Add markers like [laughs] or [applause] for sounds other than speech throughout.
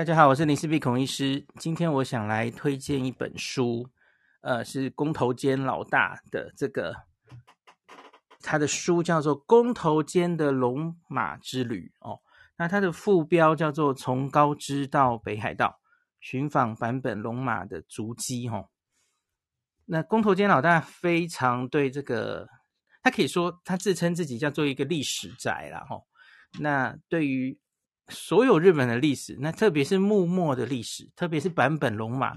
大家好，我是林氏璧孔医师。今天我想来推荐一本书，呃，是公头坚老大的这个，他的书叫做《公头间的龙马之旅》哦。那它的副标叫做《从高知到北海道，寻访版本龙马的足迹》哦。那公头坚老大非常对这个，他可以说他自称自己叫做一个历史宅啦吼。那对于所有日本的历史，那特别是幕末的历史，特别是坂本龙马，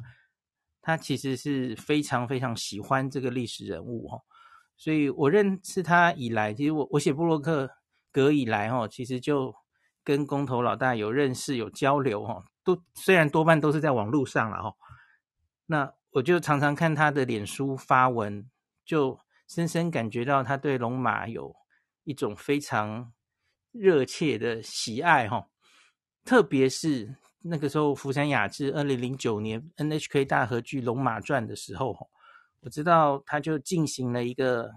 他其实是非常非常喜欢这个历史人物哈。所以我认识他以来，其实我我写布洛克格以来哈，其实就跟工头老大有认识有交流哈，都虽然多半都是在网络上了哈。那我就常常看他的脸书发文，就深深感觉到他对龙马有一种非常热切的喜爱哈。特别是那个时候，福山雅治二零零九年 NHK 大河剧《龙马传》的时候，我知道他就进行了一个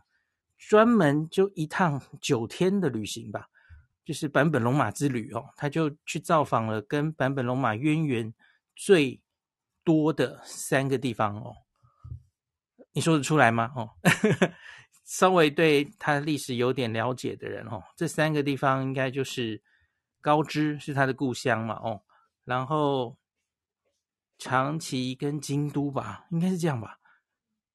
专门就一趟九天的旅行吧，就是坂本龙马之旅哦，他就去造访了跟坂本龙马渊源最多的三个地方哦。你说得出来吗？哦，[laughs] 稍微对他的历史有点了解的人哦，这三个地方应该就是。高知是他的故乡嘛？哦，然后长崎跟京都吧，应该是这样吧？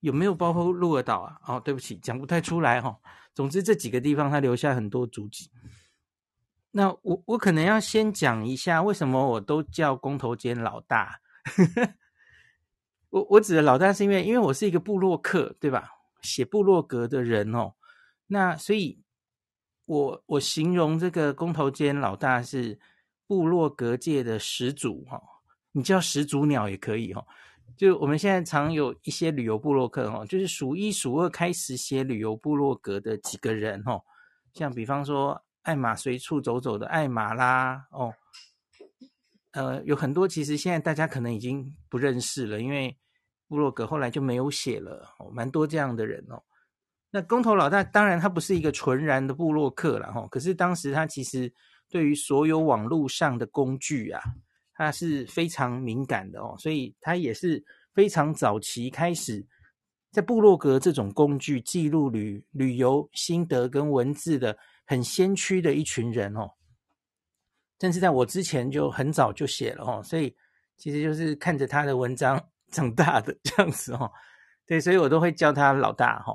有没有包括鹿儿岛啊？哦，对不起，讲不太出来哈、哦。总之这几个地方他留下很多足迹。那我我可能要先讲一下为什么我都叫工头坚老大。我我指的老大是因为因为我是一个部落客，对吧？写部落格的人哦，那所以。我我形容这个公头坚老大是部落格界的始祖哈，你叫始祖鸟也可以哈。就我们现在常有一些旅游部落客哈，就是数一数二开始写旅游部落格的几个人哈，像比方说爱玛随处走走的爱玛啦哦，呃，有很多其实现在大家可能已经不认识了，因为部落格后来就没有写了，蛮多这样的人哦。那公头老大当然他不是一个纯然的部落客了哈，可是当时他其实对于所有网络上的工具啊，他是非常敏感的哦，所以他也是非常早期开始在部落格这种工具记录旅旅游心得跟文字的很先驱的一群人哦。但是在我之前就很早就写了哦，所以其实就是看着他的文章长大的 [laughs] 这样子哦，对，所以我都会叫他老大哈。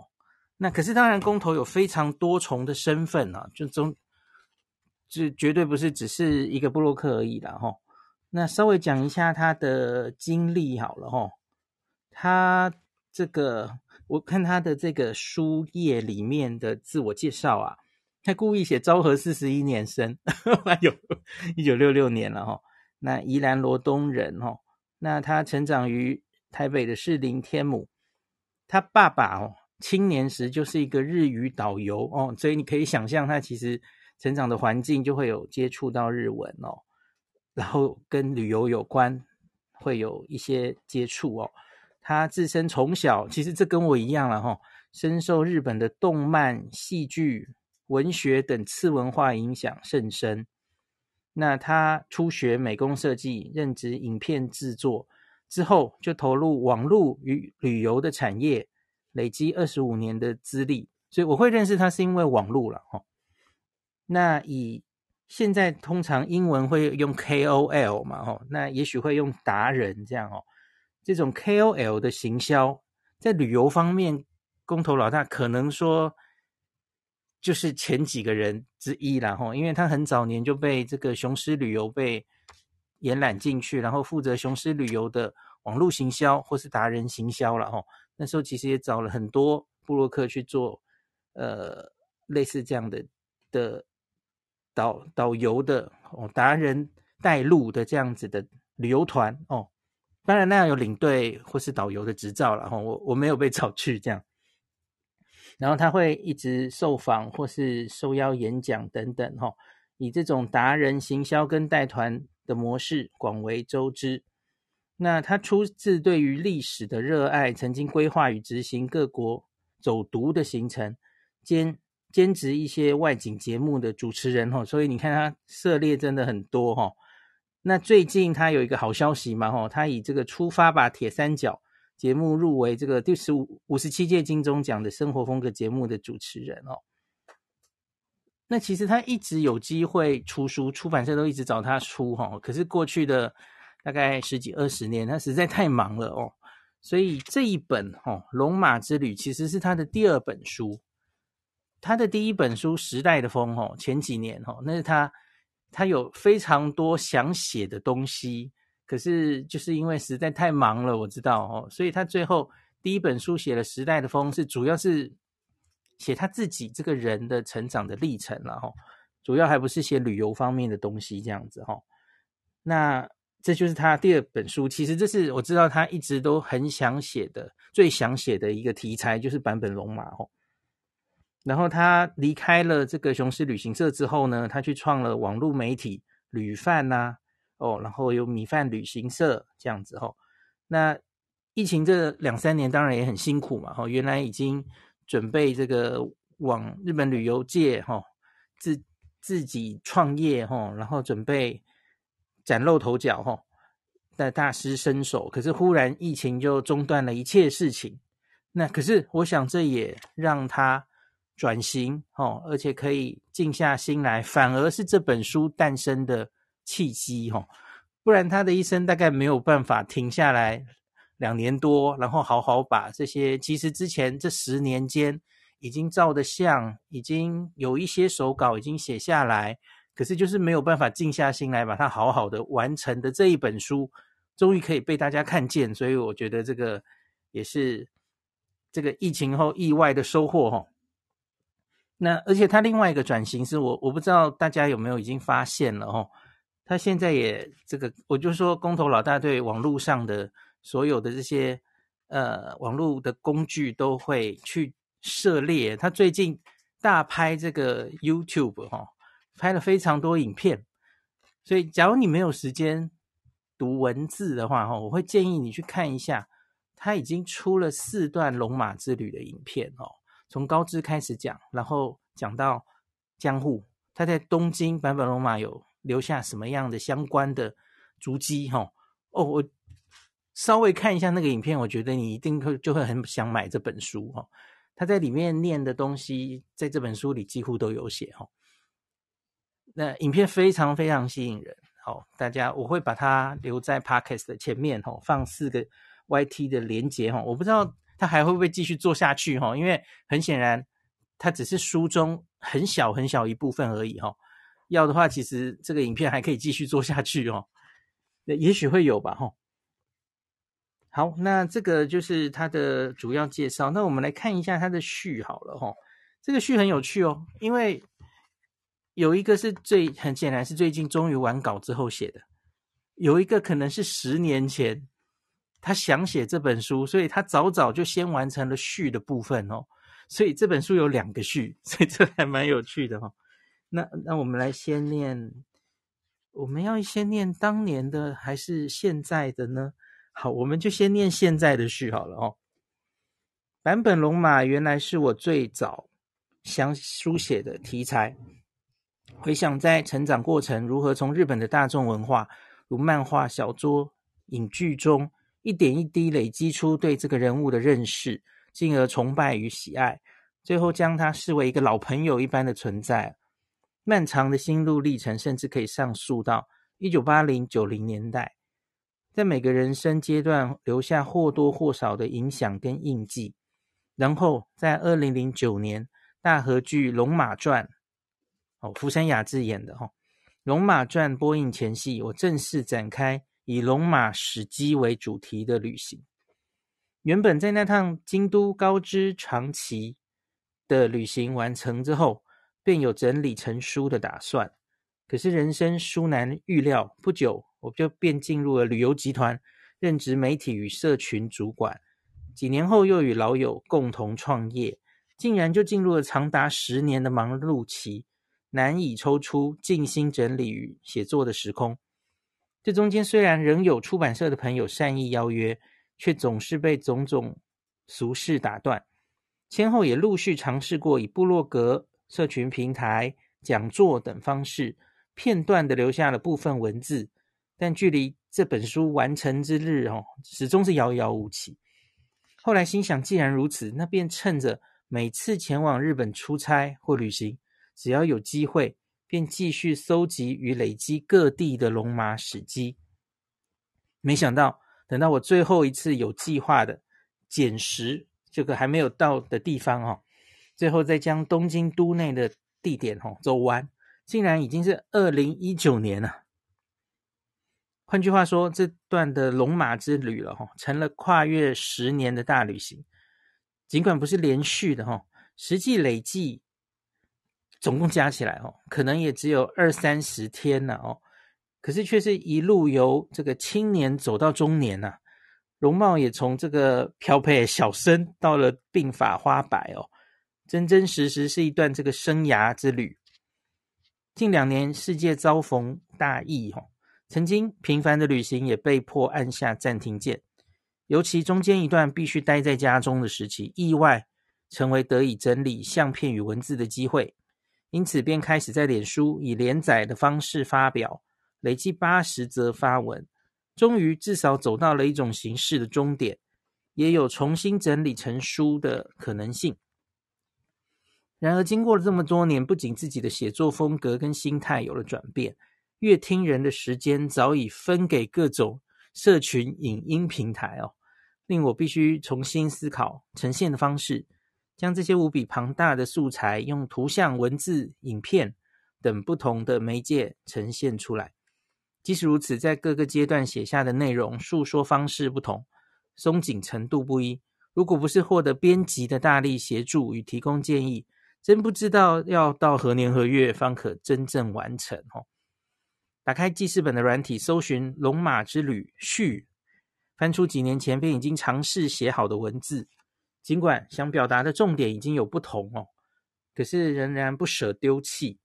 那可是当然，公投有非常多重的身份啊，就中，这绝对不是只是一个部落客而已啦哈。那稍微讲一下他的经历好了哈。他这个，我看他的这个书页里面的自我介绍啊，他故意写昭和四十一年生，[laughs] 哎呦，一九六六年了哈。那宜兰罗东人齁。那他成长于台北的士林天母，他爸爸哦。青年时就是一个日语导游哦，所以你可以想象他其实成长的环境就会有接触到日文哦，然后跟旅游有关，会有一些接触哦。他自身从小其实这跟我一样了哈，深受日本的动漫、戏剧、文学等次文化影响甚深。那他初学美工设计，任职影片制作之后，就投入网络与旅游的产业。累积二十五年的资历，所以我会认识他是因为网络了哈。那以现在通常英文会用 KOL 嘛哈，那也许会用达人这样哦。这种 KOL 的行销在旅游方面，公头老大可能说就是前几个人之一了哈，因为他很早年就被这个雄狮旅游被延揽进去，然后负责雄狮旅游的网络行销或是达人行销了哈。那时候其实也找了很多部落客去做，呃，类似这样的的导导游的哦，达人带路的这样子的旅游团哦，当然那样有领队或是导游的执照了哈，我我没有被找去这样，然后他会一直受访或是受邀演讲等等哈，以这种达人行销跟带团的模式广为周知。那他出自对于历史的热爱，曾经规划与执行各国走读的行程，兼兼职一些外景节目的主持人哈，所以你看他涉猎真的很多哈。那最近他有一个好消息嘛，吼，他以这个出发吧铁三角节目入围这个第十五五十七届金钟奖的生活风格节目的主持人哦。那其实他一直有机会出书，出版社都一直找他出哈，可是过去的大概十几二十年，他实在太忙了哦，所以这一本哦《龙马之旅》其实是他的第二本书，他的第一本书《时代的风》哦，前几年哦，那是他他有非常多想写的东西，可是就是因为实在太忙了，我知道哦，所以他最后第一本书写了《时代的风》，是主要是。写他自己这个人的成长的历程了哈，主要还不是写旅游方面的东西这样子哈。那这就是他第二本书，其实这是我知道他一直都很想写的，最想写的一个题材就是坂本龙马哈。然后他离开了这个雄狮旅行社之后呢，他去创了网络媒体旅饭呐，哦，然后有米饭旅行社这样子哈。那疫情这两三年当然也很辛苦嘛哈，原来已经。准备这个往日本旅游界哈，自自己创业哈，然后准备崭露头角哈，的大施身手。可是忽然疫情就中断了一切事情。那可是我想这也让他转型哈，而且可以静下心来，反而是这本书诞生的契机哈。不然他的一生大概没有办法停下来。两年多，然后好好把这些，其实之前这十年间已经照的相，已经有一些手稿已经写下来，可是就是没有办法静下心来把它好好的完成的这一本书，终于可以被大家看见，所以我觉得这个也是这个疫情后意外的收获哈。那而且他另外一个转型是我我不知道大家有没有已经发现了哈，他现在也这个，我就说工头老大对网络上的。所有的这些呃网络的工具都会去涉猎。他最近大拍这个 YouTube 哈、哦，拍了非常多影片。所以，假如你没有时间读文字的话哈、我会建议你去看一下。他已经出了四段龙马之旅的影片哦，从高知开始讲，然后讲到江户，他在东京坂本龙马有留下什么样的相关的足迹哈？哦，我。稍微看一下那个影片，我觉得你一定会就会很想买这本书哈。他在里面念的东西，在这本书里几乎都有写哈。那影片非常非常吸引人，好，大家我会把它留在 Podcast 的前面哈，放四个 YT 的连结哈。我不知道他还会不会继续做下去哈，因为很显然它只是书中很小很小一部分而已哈。要的话，其实这个影片还可以继续做下去哦。那也许会有吧哈。好，那这个就是它的主要介绍。那我们来看一下它的序好了哈。这个序很有趣哦，因为有一个是最很显然是最近终于完稿之后写的，有一个可能是十年前他想写这本书，所以他早早就先完成了序的部分哦。所以这本书有两个序，[laughs] 所以这还蛮有趣的哈。那那我们来先念，我们要先念当年的还是现在的呢？好，我们就先念现在的序好了哦。坂本龙马原来是我最早想书写的题材。回想在成长过程，如何从日本的大众文化，如漫画、小说、影剧中，一点一滴累积出对这个人物的认识，进而崇拜与喜爱，最后将他视为一个老朋友一般的存在。漫长的心路历程，甚至可以上溯到一九八零九零年代。在每个人生阶段留下或多或少的影响跟印记，然后在二零零九年大河剧《龙马传》，哦，福山雅治演的哈，《龙马传》播映前夕，我正式展开以龙马史迹为主题的旅行。原本在那趟京都高知长崎的旅行完成之后，便有整理成书的打算，可是人生殊难预料，不久。我就便进入了旅游集团，任职媒体与社群主管。几年后，又与老友共同创业，竟然就进入了长达十年的忙碌期，难以抽出静心整理与写作的时空。这中间虽然仍有出版社的朋友善意邀约，却总是被种种俗事打断。先后也陆续尝试过以部落格、社群平台、讲座等方式，片段的留下了部分文字。但距离这本书完成之日哦，始终是遥遥无期。后来心想，既然如此，那便趁着每次前往日本出差或旅行，只要有机会，便继续搜集与累积各地的龙马史迹。没想到，等到我最后一次有计划的捡拾这个还没有到的地方哦，最后再将东京都内的地点哦走完，竟然已经是二零一九年了。换句话说，这段的龙马之旅了哈，成了跨越十年的大旅行。尽管不是连续的哈，实际累计总共加起来哦，可能也只有二三十天了哦。可是却是一路由这个青年走到中年呐，容貌也从这个飘配小生到了鬓发花白哦，真真实实是一段这个生涯之旅。近两年世界遭逢大疫哦。曾经频繁的旅行也被迫按下暂停键，尤其中间一段必须待在家中的时期，意外成为得以整理相片与文字的机会，因此便开始在脸书以连载的方式发表，累计八十则发文，终于至少走到了一种形式的终点，也有重新整理成书的可能性。然而，经过了这么多年，不仅自己的写作风格跟心态有了转变。阅听人的时间早已分给各种社群影音平台哦，令我必须重新思考呈现的方式，将这些无比庞大的素材用图像、文字、影片等不同的媒介呈现出来。即使如此，在各个阶段写下的内容述说方式不同，松紧程度不一。如果不是获得编辑的大力协助与提供建议，真不知道要到何年何月方可真正完成哦。打开记事本的软体，搜寻《龙马之旅续》，翻出几年前便已经尝试写好的文字。尽管想表达的重点已经有不同哦，可是仍然不舍丢弃。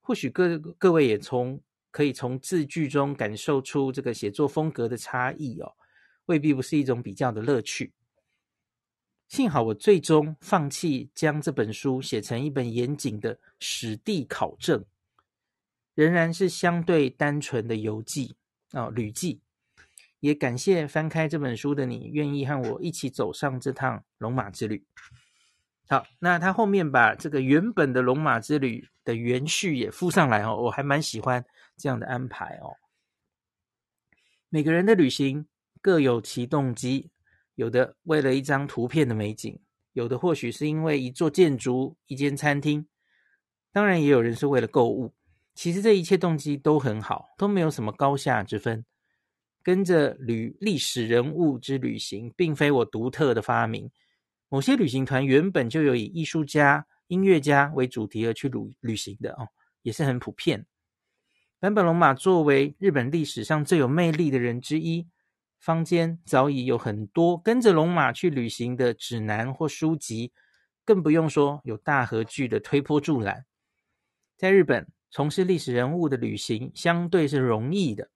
或许各各位也从可以从字句中感受出这个写作风格的差异哦，未必不是一种比较的乐趣。幸好我最终放弃将这本书写成一本严谨的史地考证。仍然是相对单纯的游记哦，旅记。也感谢翻开这本书的你，愿意和我一起走上这趟龙马之旅。好，那他后面把这个原本的龙马之旅的原序也附上来哦，我还蛮喜欢这样的安排哦。每个人的旅行各有其动机，有的为了一张图片的美景，有的或许是因为一座建筑、一间餐厅，当然也有人是为了购物。其实这一切动机都很好，都没有什么高下之分。跟着旅历史人物之旅行，并非我独特的发明。某些旅行团原本就有以艺术家、音乐家为主题而去旅旅行的哦，也是很普遍。坂本龙马作为日本历史上最有魅力的人之一，坊间早已有很多跟着龙马去旅行的指南或书籍，更不用说有大和剧的推波助澜。在日本，从事历史人物的旅行相对是容易的，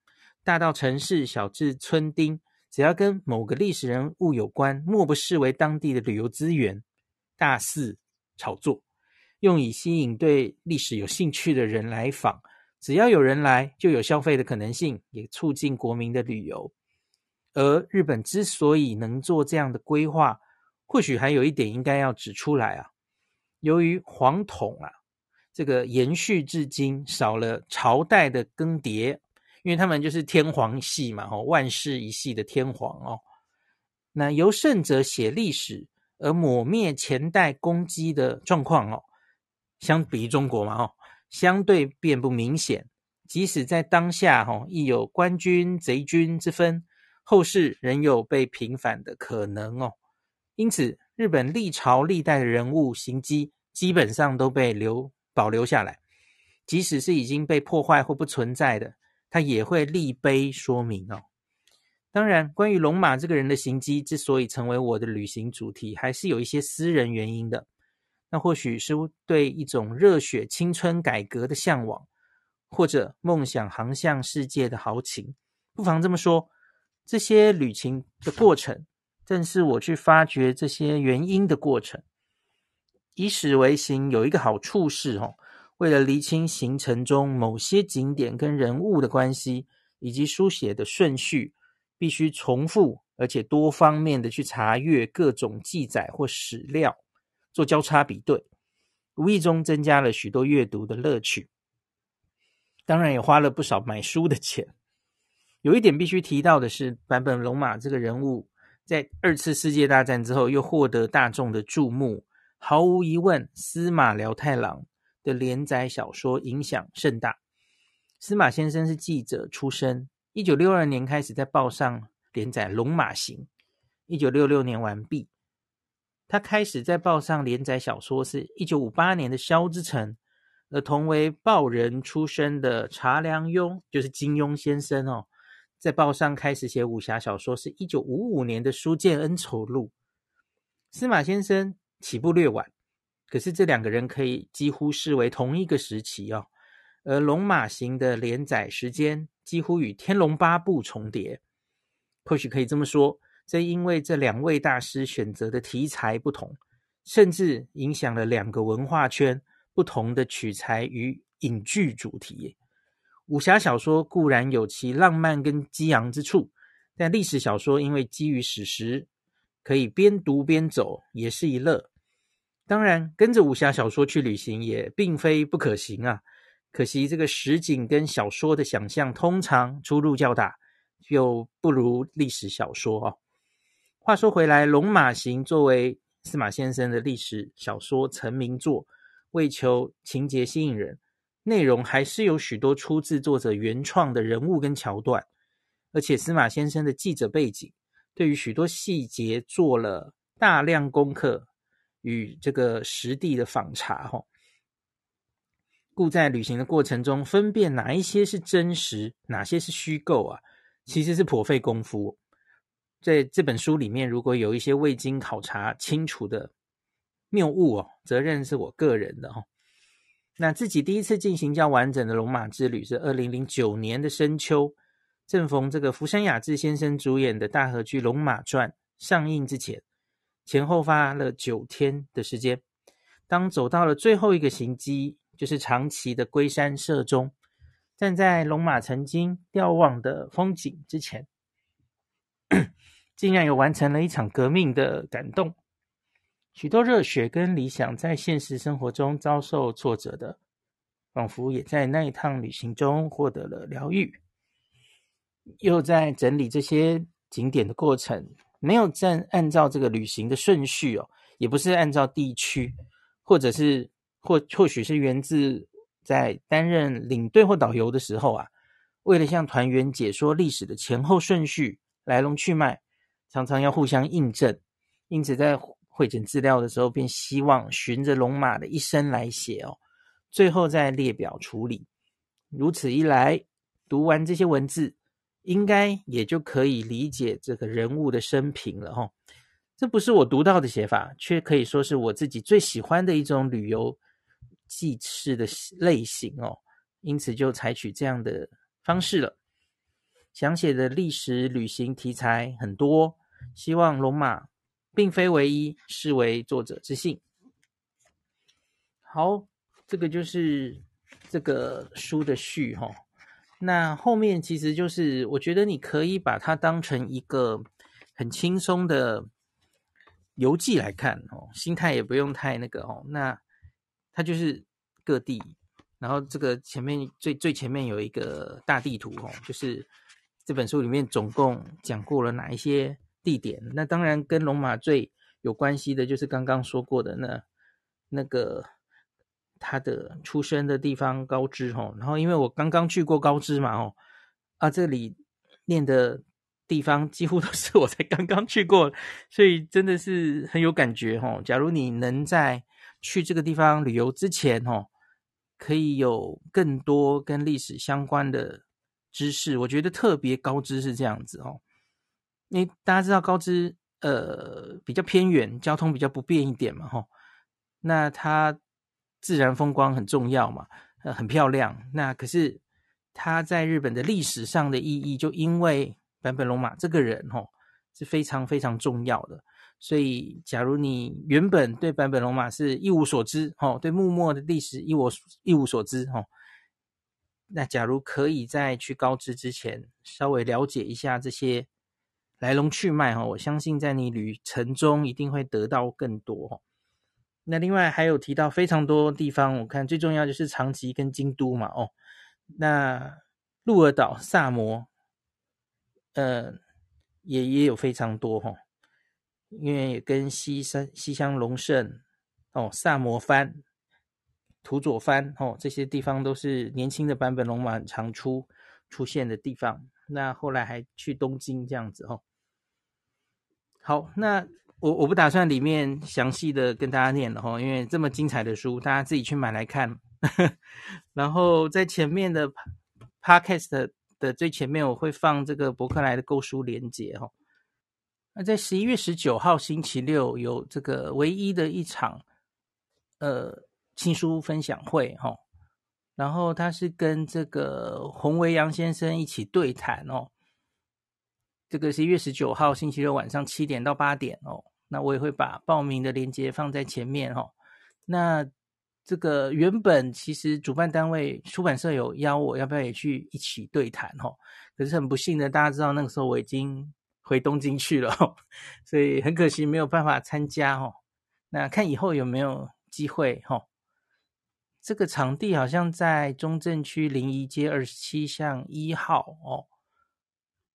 大到城市，小至村町，只要跟某个历史人物有关，莫不视为当地的旅游资源，大肆炒作，用以吸引对历史有兴趣的人来访。只要有人来，就有消费的可能性，也促进国民的旅游。而日本之所以能做这样的规划，或许还有一点应该要指出来啊，由于皇统啊。这个延续至今，少了朝代的更迭，因为他们就是天皇系嘛，哦，万世一系的天皇哦。那由胜者写历史而抹灭前代功绩的状况哦，相比中国嘛，哦，相对便不明显。即使在当下，哦，亦有官军贼军之分，后世仍有被平反的可能哦。因此，日本历朝历代的人物行迹基本上都被留。保留下来，即使是已经被破坏或不存在的，他也会立碑说明哦。当然，关于龙马这个人的行迹之所以成为我的旅行主题，还是有一些私人原因的。那或许是对一种热血青春改革的向往，或者梦想航向世界的豪情。不妨这么说，这些旅行的过程，正是我去发掘这些原因的过程。以史为行有一个好处是，哦，为了厘清行程中某些景点跟人物的关系，以及书写的顺序，必须重复而且多方面的去查阅各种记载或史料，做交叉比对，无意中增加了许多阅读的乐趣。当然也花了不少买书的钱。有一点必须提到的是，坂本龙马这个人物在二次世界大战之后又获得大众的注目。毫无疑问，司马辽太郎的连载小说影响甚大。司马先生是记者出身，一九六二年开始在报上连载《龙马行》，一九六六年完毕。他开始在报上连载小说是一九五八年的《萧之城》，而同为报人出身的查良镛，就是金庸先生哦。在报上开始写武侠小说是一九五五年的《书剑恩仇录》。司马先生起步略晚，可是这两个人可以几乎视为同一个时期哦。而《龙马行》的连载时间几乎与《天龙八部》重叠，或许可以这么说，正因为这两位大师选择的题材不同，甚至影响了两个文化圈不同的取材与影剧主题。武侠小说固然有其浪漫跟激昂之处，但历史小说因为基于史实，可以边读边走，也是一乐。当然，跟着武侠小说去旅行也并非不可行啊。可惜这个实景跟小说的想象通常出入较大，又不如历史小说哦。话说回来，《龙马行》作为司马先生的历史小说成名作，为求情节吸引人。内容还是有许多出自作者原创的人物跟桥段，而且司马先生的记者背景，对于许多细节做了大量功课与这个实地的访查，哈，故在旅行的过程中，分辨哪一些是真实，哪些是虚构啊，其实是颇费功夫。在这本书里面，如果有一些未经考察清楚的谬误哦，责任是我个人的哈。那自己第一次进行较完整的龙马之旅是二零零九年的深秋，正逢这个福山雅治先生主演的大河剧《龙马传》上映之前，前后花了九天的时间。当走到了最后一个行机，就是长崎的龟山社中，站在龙马曾经瞭望的风景之前，[coughs] 竟然有完成了一场革命的感动。许多热血跟理想在现实生活中遭受挫折的，仿佛也在那一趟旅行中获得了疗愈。又在整理这些景点的过程，没有按按照这个旅行的顺序哦，也不是按照地区，或者是或或许是源自在担任领队或导游的时候啊，为了向团员解说历史的前后顺序、来龙去脉，常常要互相印证，因此在。汇整资料的时候，便希望循着龙马的一生来写哦，最后再列表处理。如此一来，读完这些文字，应该也就可以理解这个人物的生平了哈、哦。这不是我独到的写法，却可以说是我自己最喜欢的一种旅游记事的类型哦。因此就采取这样的方式了。想写的历史旅行题材很多，希望龙马。并非唯一，是为作者之幸。好，这个就是这个书的序哈。那后面其实就是，我觉得你可以把它当成一个很轻松的游记来看哦，心态也不用太那个哦。那它就是各地，然后这个前面最最前面有一个大地图哦，就是这本书里面总共讲过了哪一些。地点，那当然跟龙马最有关系的，就是刚刚说过的那那个他的出生的地方高知吼。然后因为我刚刚去过高知嘛吼，啊这里念的地方几乎都是我才刚刚去过，所以真的是很有感觉吼。假如你能在去这个地方旅游之前吼，可以有更多跟历史相关的知识，我觉得特别高知是这样子哦。因为大家知道高知呃比较偏远，交通比较不便一点嘛，吼，那它自然风光很重要嘛，呃很漂亮。那可是它在日本的历史上的意义，就因为坂本龙马这个人吼是非常非常重要的。所以，假如你原本对坂本龙马是一无所知，吼，对幕末的历史一无一无所知，吼，那假如可以在去高知之前稍微了解一下这些来龙去脉哈，我相信在你旅程中一定会得到更多。那另外还有提到非常多地方，我看最重要就是长崎跟京都嘛哦。那鹿儿岛、萨摩，呃，也也有非常多哈，因为也跟西山西乡隆盛哦、萨摩藩、土佐藩哦这些地方都是年轻的版本龙马常出出现的地方。那后来还去东京这样子哦。好，那。我我不打算里面详细的跟大家念了哈，因为这么精彩的书，大家自己去买来看。[laughs] 然后在前面的 podcast 的最前面，我会放这个博客来的购书连结哈。那在十一月十九号星期六有这个唯一的一场呃新书分享会哈，然后他是跟这个洪维扬先生一起对谈哦。这个十一月十九号星期六晚上七点到八点哦。那我也会把报名的链接放在前面哈。那这个原本其实主办单位出版社有邀我，要不要也去一起对谈哈？可是很不幸的，大家知道那个时候我已经回东京去了，所以很可惜没有办法参加哈。那看以后有没有机会哈？这个场地好像在中正区临沂街二十七巷一号哦。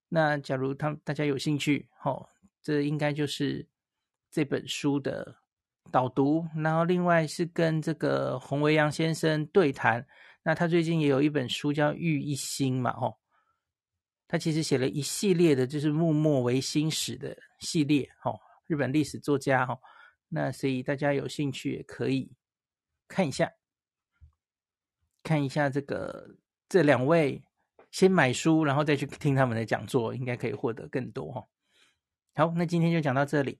那假如他大家有兴趣哈，这应该就是。这本书的导读，然后另外是跟这个洪维扬先生对谈。那他最近也有一本书叫《玉一心》嘛，哦，他其实写了一系列的，就是幕末维新史的系列，哦，日本历史作家，哦，那所以大家有兴趣也可以看一下，看一下这个这两位，先买书，然后再去听他们的讲座，应该可以获得更多，哈。好，那今天就讲到这里。